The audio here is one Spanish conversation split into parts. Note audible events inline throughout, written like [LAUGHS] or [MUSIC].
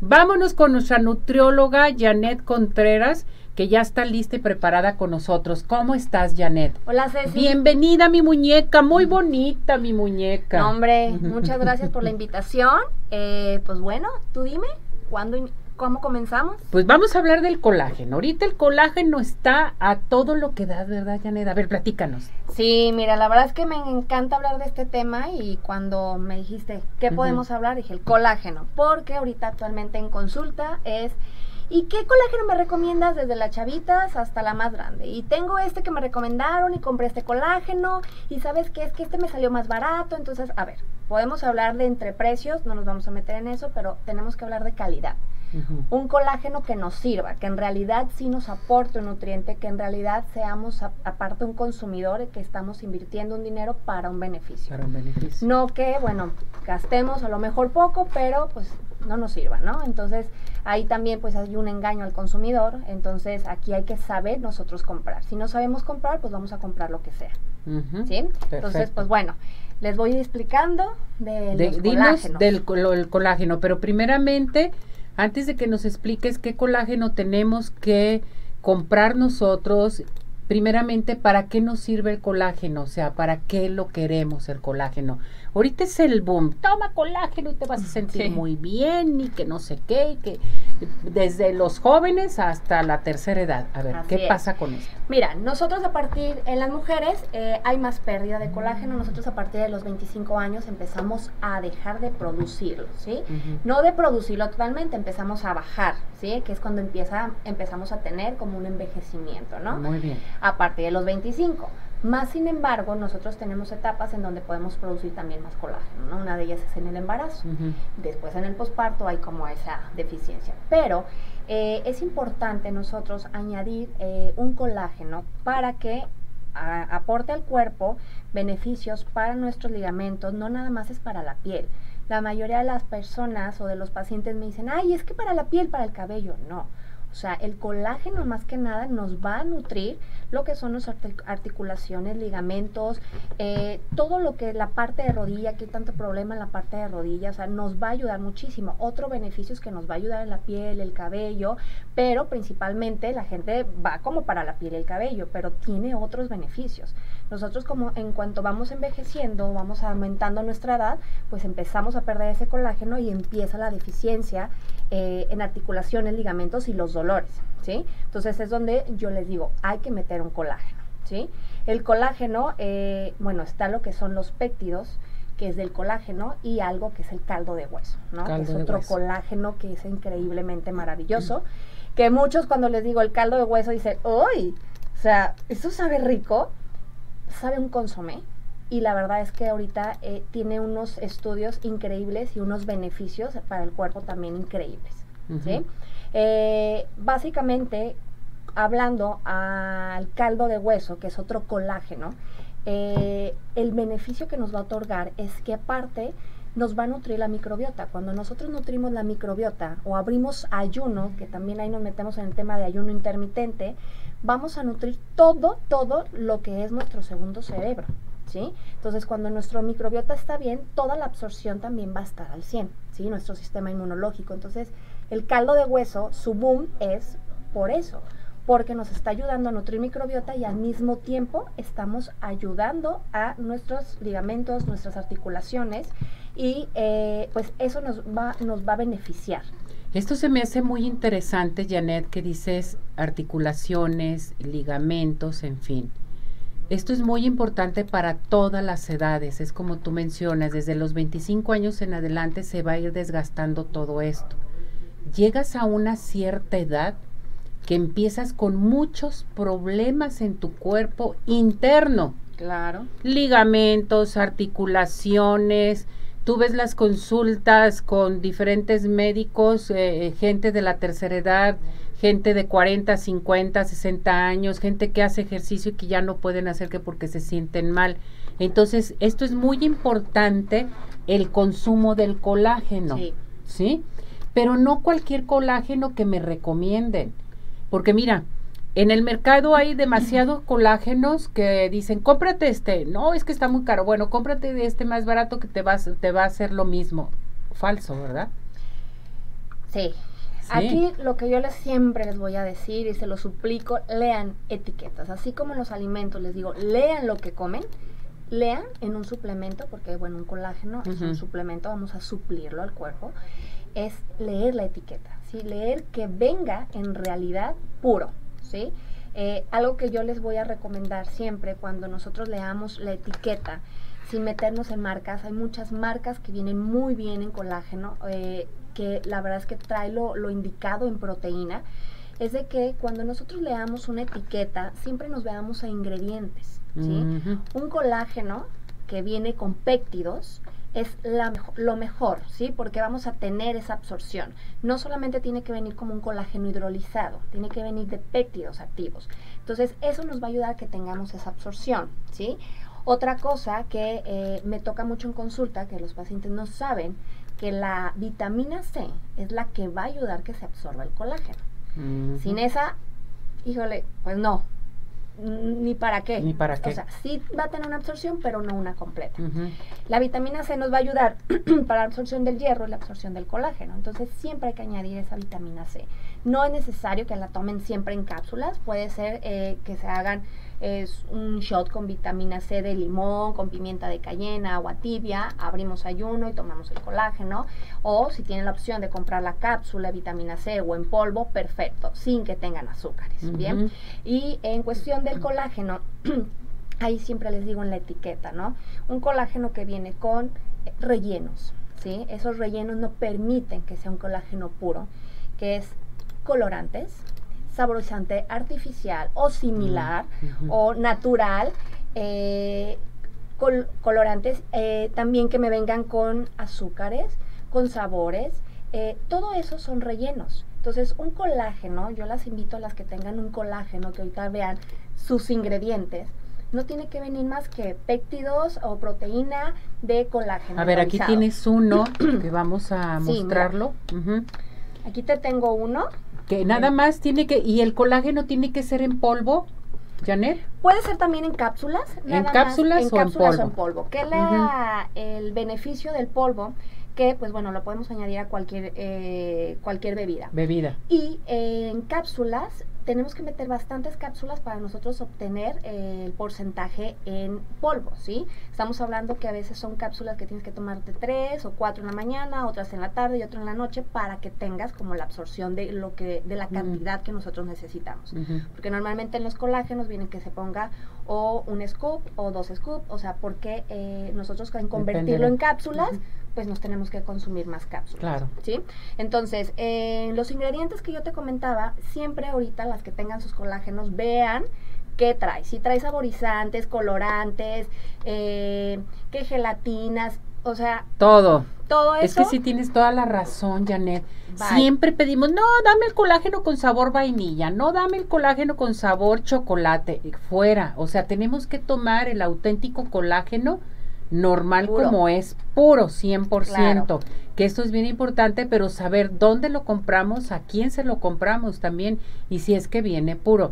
Vámonos con nuestra nutrióloga Janet Contreras, que ya está lista y preparada con nosotros. ¿Cómo estás, Janet? Hola, Ceci. Bienvenida, mi muñeca, muy bonita, mi muñeca. hombre, muchas gracias por la invitación. Eh, pues bueno, tú dime, ¿cuándo, ¿cómo comenzamos? Pues vamos a hablar del colágeno. Ahorita el colágeno está a todo lo que da, ¿verdad, Janet? A ver, platícanos. Sí, mira, la verdad es que me encanta hablar de este tema y cuando me dijiste, ¿qué podemos hablar? Dije, el colágeno, porque ahorita actualmente en consulta es ¿Y qué colágeno me recomiendas desde las chavitas hasta la más grande? Y tengo este que me recomendaron y compré este colágeno y sabes qué es que este me salió más barato, entonces, a ver, podemos hablar de entre precios, no nos vamos a meter en eso, pero tenemos que hablar de calidad. Un colágeno que nos sirva, que en realidad sí nos aporte un nutriente, que en realidad seamos aparte un consumidor que estamos invirtiendo un dinero para un beneficio. Para un beneficio. No que, bueno, gastemos a lo mejor poco, pero pues no nos sirva, ¿no? Entonces, ahí también pues hay un engaño al consumidor, entonces aquí hay que saber nosotros comprar. Si no sabemos comprar, pues vamos a comprar lo que sea. ¿Sí? Entonces, pues bueno, les voy explicando de, de los del colágeno, pero primeramente, antes de que nos expliques qué colágeno tenemos que comprar nosotros, primeramente, ¿para qué nos sirve el colágeno? O sea, ¿para qué lo queremos el colágeno? Ahorita es el boom, toma colágeno y te vas a sentir muy bien y que no sé qué, y que desde los jóvenes hasta la tercera edad. A ver, ¿qué pasa con esto? Mira, nosotros a partir, en las mujeres eh, hay más pérdida de colágeno, nosotros a partir de los 25 años empezamos a dejar de producirlo, ¿sí? No de producirlo totalmente, empezamos a bajar, ¿sí? Que es cuando empieza, empezamos a tener como un envejecimiento, ¿no? Muy bien. A partir de los 25. Más sin embargo, nosotros tenemos etapas en donde podemos producir también más colágeno, ¿no? Una de ellas es en el embarazo. Después en el posparto hay como esa deficiencia. Pero eh, es importante nosotros añadir eh, un colágeno para que aporte al cuerpo beneficios para nuestros ligamentos, no nada más es para la piel. La mayoría de las personas o de los pacientes me dicen, ay, es que para la piel, para el cabello, no. O sea, el colágeno más que nada nos va a nutrir lo que son las articulaciones, ligamentos, eh, todo lo que la parte de rodilla, que hay tanto problema en la parte de rodilla, o sea, nos va a ayudar muchísimo. Otro beneficio es que nos va a ayudar en la piel, el cabello, pero principalmente la gente va como para la piel y el cabello, pero tiene otros beneficios. Nosotros como en cuanto vamos envejeciendo, vamos aumentando nuestra edad, pues empezamos a perder ese colágeno y empieza la deficiencia eh, en articulaciones, ligamentos y los dolores, ¿sí? Entonces es donde yo les digo, hay que meter un colágeno, ¿sí? El colágeno, eh, bueno, está lo que son los péptidos, que es del colágeno, y algo que es el caldo de hueso, ¿no? es otro colágeno que es increíblemente maravilloso, que muchos cuando les digo el caldo de hueso dicen, ¡uy! O sea, ¿eso sabe rico? sabe un consomé y la verdad es que ahorita eh, tiene unos estudios increíbles y unos beneficios para el cuerpo también increíbles. Eh, básicamente, hablando al caldo de hueso, que es otro colágeno, eh, el beneficio que nos va a otorgar es que aparte nos va a nutrir la microbiota. Cuando nosotros nutrimos la microbiota o abrimos ayuno, que también ahí nos metemos en el tema de ayuno intermitente, vamos a nutrir todo, todo lo que es nuestro segundo cerebro. ¿Sí? Entonces, cuando nuestro microbiota está bien, toda la absorción también va a estar al 100, ¿sí? Nuestro sistema inmunológico. Entonces, el caldo de hueso, su boom es por eso, porque nos está ayudando a nutrir microbiota y al mismo tiempo estamos ayudando a nuestros ligamentos, nuestras articulaciones y eh, pues eso nos va, nos va a beneficiar. Esto se me hace muy interesante, Janet, que dices articulaciones, ligamentos, en fin. Esto es muy importante para todas las edades, es como tú mencionas, desde los 25 años en adelante se va a ir desgastando todo esto. Llegas a una cierta edad que empiezas con muchos problemas en tu cuerpo interno. Claro. Ligamentos, articulaciones, Tú ves las consultas con diferentes médicos, eh, gente de la tercera edad, gente de 40, 50, 60 años, gente que hace ejercicio y que ya no pueden hacer que porque se sienten mal. Entonces, esto es muy importante, el consumo del colágeno. Sí. ¿Sí? Pero no cualquier colágeno que me recomienden. Porque mira, en el mercado hay demasiados colágenos que dicen, cómprate este. No, es que está muy caro. Bueno, cómprate de este más barato que te va, te va a hacer lo mismo. Falso, ¿verdad? Sí. Aquí lo que yo les siempre les voy a decir y se lo suplico, lean etiquetas. Así como en los alimentos les digo, lean lo que comen, lean en un suplemento, porque bueno, un colágeno es un suplemento, vamos a suplirlo al cuerpo, es leer la etiqueta, ¿sí? Leer que venga en realidad puro, ¿sí? Eh, algo que yo les voy a recomendar siempre cuando nosotros leamos la etiqueta, sin meternos en marcas, hay muchas marcas que vienen muy bien en colágeno, eh, que la verdad es que trae lo, indicado en proteína, es de que cuando nosotros leamos una etiqueta, siempre nos veamos a ingredientes. Un colágeno que viene con péptidos es la lo mejor, ¿sí? Porque vamos a tener esa absorción. No solamente tiene que venir como un colágeno hidrolizado, tiene que venir de péptidos activos. Entonces, eso nos va a ayudar a que tengamos esa absorción, ¿sí? Otra cosa que eh, me toca mucho en consulta, que los pacientes no saben, que la vitamina C es la que va a ayudar que se absorba el colágeno. Sin esa, híjole, pues no, ni para qué. Ni para qué. O sea, sí va a tener una absorción, pero no una completa. La vitamina C nos va a ayudar [CLEARS THROAT] para la absorción del hierro y la absorción del colágeno. Entonces, siempre hay que añadir esa vitamina C. No es necesario que la tomen siempre en cápsulas. Puede ser eh, que se hagan es un shot con vitamina C de limón, con pimienta de cayena, agua tibia, abrimos ayuno y tomamos el colágeno. O si tienen la opción de comprar la cápsula de vitamina C o en polvo, perfecto, sin que tengan azúcares. Bien. Y en cuestión del colágeno, [CLEARS THROAT] ahí siempre les digo en la etiqueta, ¿no? Un colágeno que viene con rellenos, ¿sí? Esos rellenos no permiten que sea un colágeno puro, que es colorantes, saborizante artificial o similar o natural, eh, colorantes, eh, también que me vengan con azúcares, con sabores, eh, todo eso son rellenos. Entonces, un colágeno, yo las invito a las que tengan un colágeno, que ahorita vean sus ingredientes, no tiene que venir más que péptidos o proteína de colágeno. A ver, aquí tienes uno [CLEARS THROAT] que vamos a mostrarlo. Aquí te tengo uno. Que nada más tiene que, y el colágeno tiene que ser en polvo, Janet. Puede ser también en cápsulas. ¿En cápsulas, en, cápsulas o en polvo? ¿Qué es el beneficio del polvo? que pues bueno lo podemos añadir a cualquier eh, cualquier bebida bebida y eh, en cápsulas tenemos que meter bastantes cápsulas para nosotros obtener eh, el porcentaje en polvo, ¿sí? Estamos hablando que a veces son cápsulas que tienes que tomarte tres o cuatro en la mañana, otras en la tarde y otras en la noche para que tengas como la absorción de lo que de la cantidad que nosotros necesitamos. Porque normalmente en los colágenos vienen que se ponga o un scoop o dos scoops, o sea, porque eh, nosotros en convertirlo en cápsulas, pues nos tenemos que consumir más cápsulas. Claro. ¿Sí? Entonces, eh, los ingredientes que yo te comentaba, siempre ahorita las que tengan sus colágenos, vean qué trae. Si trae saborizantes, colorantes, eh, qué gelatinas, o sea... Todo. Todo eso. Es que sí tienes toda la razón, Janet. Siempre pedimos, no, dame el colágeno con sabor vainilla, no dame el colágeno con sabor chocolate, fuera. O sea, tenemos que tomar el auténtico colágeno normal como es, puro, 100%. Que esto es bien importante, pero saber dónde lo compramos, a quién se lo compramos también y si es que viene puro.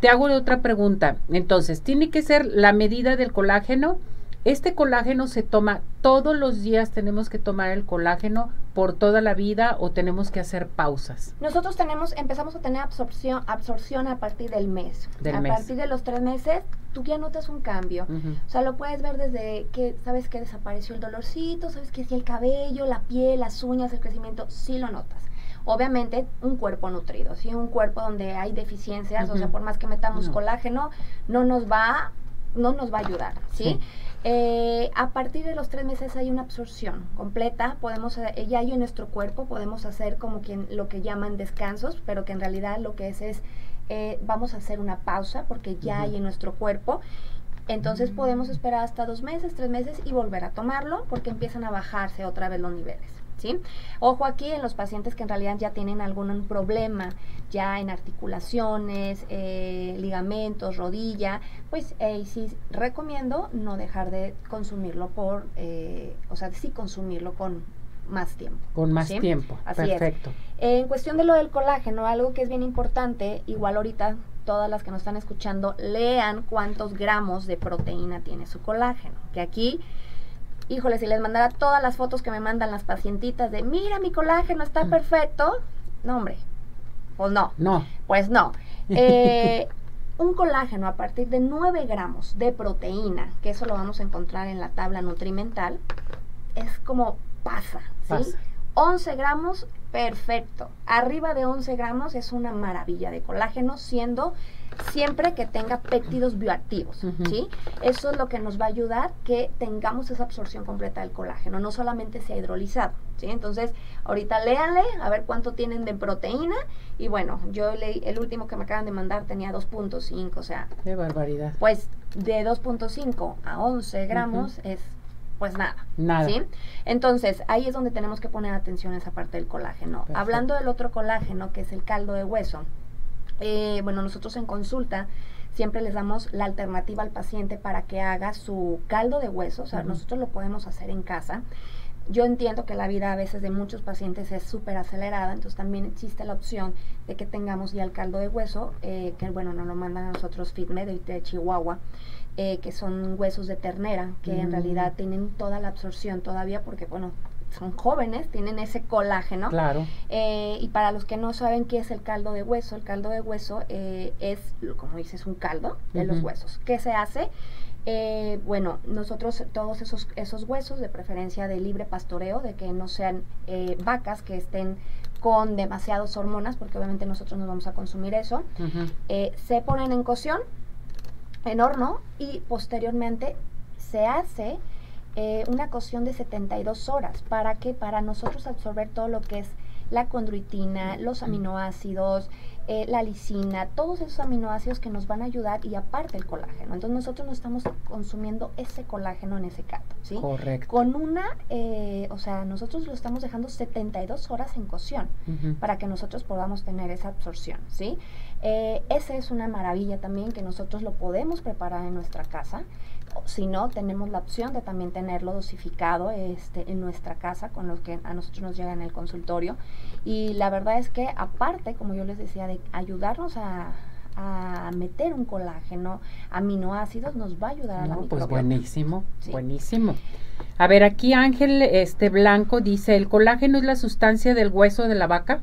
Te hago otra pregunta. Entonces, ¿tiene que ser la medida del colágeno? Este colágeno se toma todos los días, tenemos que tomar el colágeno por toda la vida o tenemos que hacer pausas. Nosotros tenemos, empezamos a tener absorción, absorción a partir del mes. a partir de los tres meses, tú ya notas un cambio. O sea, lo puedes ver desde que sabes que desapareció el dolorcito, sabes que si el cabello, la piel, las uñas, el crecimiento, sí lo notas. Obviamente, un cuerpo nutrido, ¿sí? Un cuerpo donde hay deficiencias, o sea, por más que metamos colágeno, no nos va, no nos va a ayudar, ¿sí? Eh, a partir de los tres meses hay una absorción completa, podemos, eh, ya hay en nuestro cuerpo, podemos hacer como quien, lo que llaman descansos, pero que en realidad lo que es es, eh, vamos a hacer una pausa porque ya hay en nuestro cuerpo. Entonces podemos esperar hasta dos meses, tres meses y volver a tomarlo porque empiezan a bajarse otra vez los niveles. Ojo aquí en los pacientes que en realidad ya tienen algún problema, ya en articulaciones, eh, ligamentos, rodilla, pues eh, sí recomiendo no dejar de consumirlo por, eh, o sea, sí consumirlo con más tiempo. Con más tiempo, perfecto. En cuestión de lo del colágeno, algo que es bien importante, igual ahorita todas las que nos están escuchando, lean cuántos gramos de proteína tiene su colágeno, que aquí híjole, si les mandara todas las fotos que me mandan las pacientitas de, mira, mi colágeno está Mm. perfecto, no, hombre, pues no. No. Pues no. [LAUGHS] Eh, un colágeno a partir de 9 gramos de proteína, que eso lo vamos a encontrar en la tabla nutrimental, es como pasa, ¿sí? Pasa. 11 gramos, perfecto. Arriba de 11 gramos es una maravilla de colágeno, siendo siempre que tenga péptidos bioactivos. ¿sí? Eso es lo que nos va a ayudar que tengamos esa absorción completa del colágeno, no solamente sea hidrolizado, ¿sí? Entonces, ahorita léanle a ver cuánto tienen de proteína y bueno, yo leí, el último que me acaban de mandar tenía 2.5, o sea, Qué barbaridad. pues de 2.5 a 11 gramos es pues nada. Nada. ¿sí? Entonces, ahí es donde tenemos que poner atención a esa parte del colágeno. Perfecto. Hablando del otro colágeno, que es el caldo de hueso, eh, bueno, nosotros en consulta siempre les damos la alternativa al paciente para que haga su caldo de hueso, o sea, nosotros lo podemos hacer en casa. Yo entiendo que la vida a veces de muchos pacientes es súper acelerada, entonces también existe la opción de que tengamos ya el caldo de hueso, eh, que bueno, nos lo mandan a nosotros FitMed de Chihuahua, eh, que son huesos de ternera, que en Mm. realidad tienen toda la absorción todavía porque, bueno, son jóvenes, tienen ese colágeno. Claro. Eh, y para los que no saben qué es el caldo de hueso, el caldo de hueso eh, es, como dices, un caldo de los huesos. ¿Qué se hace? Eh, bueno, nosotros todos esos, esos huesos, de preferencia de libre pastoreo, de que no sean eh, vacas que estén con demasiadas hormonas, porque obviamente nosotros no vamos a consumir eso, eh, se ponen en cocción, en horno, y posteriormente se hace eh, una cocción de 72 horas. ¿Para qué? Para nosotros absorber todo lo que es la condroitina, los aminoácidos, eh, la lisina, todos esos aminoácidos que nos van a ayudar y aparte el colágeno. Entonces nosotros no estamos consumiendo ese colágeno en ese caldo, ¿sí? Correcto. Con una, eh, o sea, nosotros lo estamos dejando 72 horas en cocción para que nosotros podamos tener esa absorción, ¿sí? Eh, esa es una maravilla también que nosotros lo podemos preparar en nuestra casa. Si no, tenemos la opción de también tenerlo dosificado este, en nuestra casa con los que a nosotros nos llega en el consultorio. Y la verdad es que aparte, como yo les decía, de ayudarnos a, a meter un colágeno, aminoácidos, nos va a ayudar a la pues buenísimo, Sí. buenísimo. A ver, aquí Ángel este Blanco dice, ¿el colágeno es la sustancia del hueso de la vaca?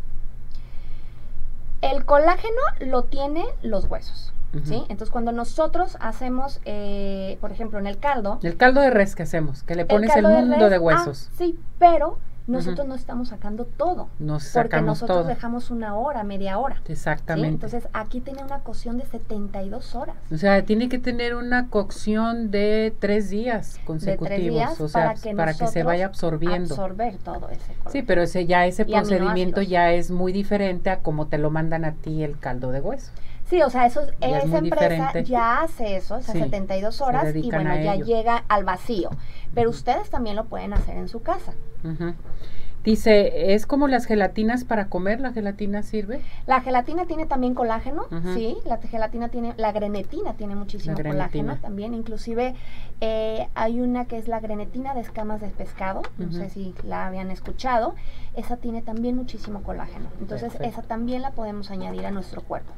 El colágeno lo tiene los huesos. ¿sí? Entonces, cuando nosotros hacemos, eh, por ejemplo, en el caldo, El caldo de res que hacemos, que le pones el, mundo de ah, huesos. sí, pero nosotros no estamos sacando todo. Nos Porque nosotros todo. dejamos una hora, media hora. ¿sí? Exactamente. Entonces, aquí tiene una cocción de 72 horas. o sea, tiene que tener una cocción de tres días consecutivos, días o sea, para para que se vaya absorbiendo. Absorber todo ese Sí, colágeno. pero ese ya ese Y procedimiento ya es muy diferente a como te lo mandan a ti el caldo de hueso. Sí, o sea, eso, es esa empresa diferente. ya hace eso, esas Sí, 72 se horas, y bueno, ya ello. llega al vacío. Pero ustedes también lo pueden hacer en su casa. Dice, ¿es como las gelatinas para comer? ¿La gelatina sirve? La gelatina tiene también colágeno, sí, la gelatina tiene, la grenetina tiene muchísimo grenetina. colágeno también, inclusive eh, hay una que es la grenetina de escamas de pescado, no sé si la habían escuchado, esa tiene también muchísimo colágeno, entonces Perfecto. esa también la podemos añadir a nuestro cuerpo.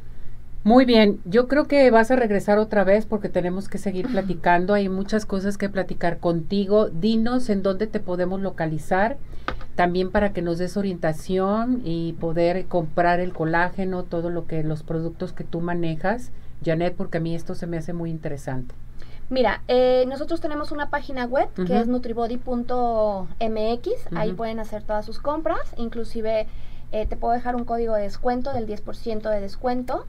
Muy bien, yo creo que vas a regresar otra vez porque tenemos que seguir platicando. Hay muchas cosas que platicar contigo. Dinos en dónde te podemos localizar, también para que nos des orientación y poder comprar el colágeno, todo lo que los productos que tú manejas, Janet, porque a mí esto se me hace muy interesante. Mira, eh, nosotros tenemos una página web que es nutribody.mx, ahí Ujú. pueden hacer todas sus compras, inclusive eh, te puedo dejar un código de descuento del 10% de descuento.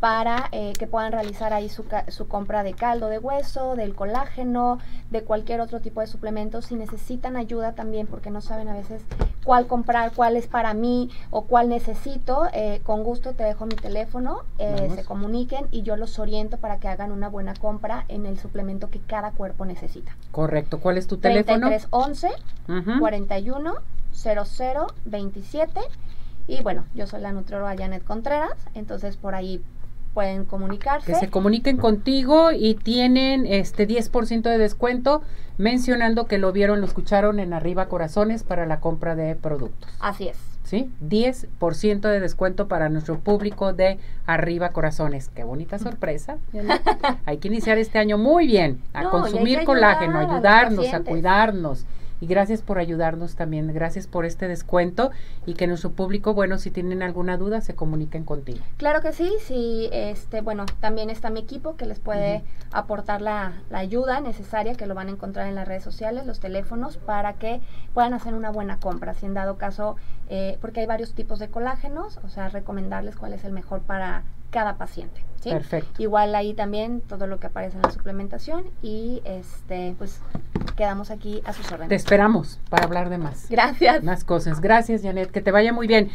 Para eh, que puedan realizar ahí su, su compra de caldo de hueso, del colágeno, de cualquier otro tipo de suplementos. Si necesitan ayuda también, porque no saben a veces cuál comprar, cuál es para mí o cuál necesito, eh, con gusto te dejo mi teléfono, eh, se comuniquen y yo los oriento para que hagan una buena compra en el suplemento que cada cuerpo necesita. Correcto. ¿Cuál es tu teléfono? 3311 Ujú. 41 00 27 y bueno, yo soy la nutrióloga Janet Contreras, entonces por ahí pueden comunicarse. Que se comuniquen contigo y tienen este 10% de descuento mencionando que lo vieron, lo escucharon en Arriba Corazones para la compra de productos. Así es. ¿sí? 10% de descuento para nuestro público de Arriba Corazones. Qué bonita sorpresa. hay que iniciar este año muy bien, a consumir colágeno, ayudarnos, a cuidarnos y gracias por ayudarnos también, gracias por este descuento y que nuestro público, bueno, si tienen alguna duda, se comuniquen contigo. Claro que sí, sí, este, bueno, también está mi equipo que les puede aportar la, ayuda necesaria, que lo van a encontrar en las redes sociales, los teléfonos, para que puedan hacer una buena compra, si en dado caso, eh, porque hay varios tipos de colágenos, o sea, recomendarles cuál es el mejor para cada paciente. Perfecto. Igual ahí también todo lo que aparece en la suplementación y este pues quedamos aquí a sus órdenes. Te esperamos para hablar de más. Gracias. Más cosas. Gracias, Janet. Que te vaya muy bien.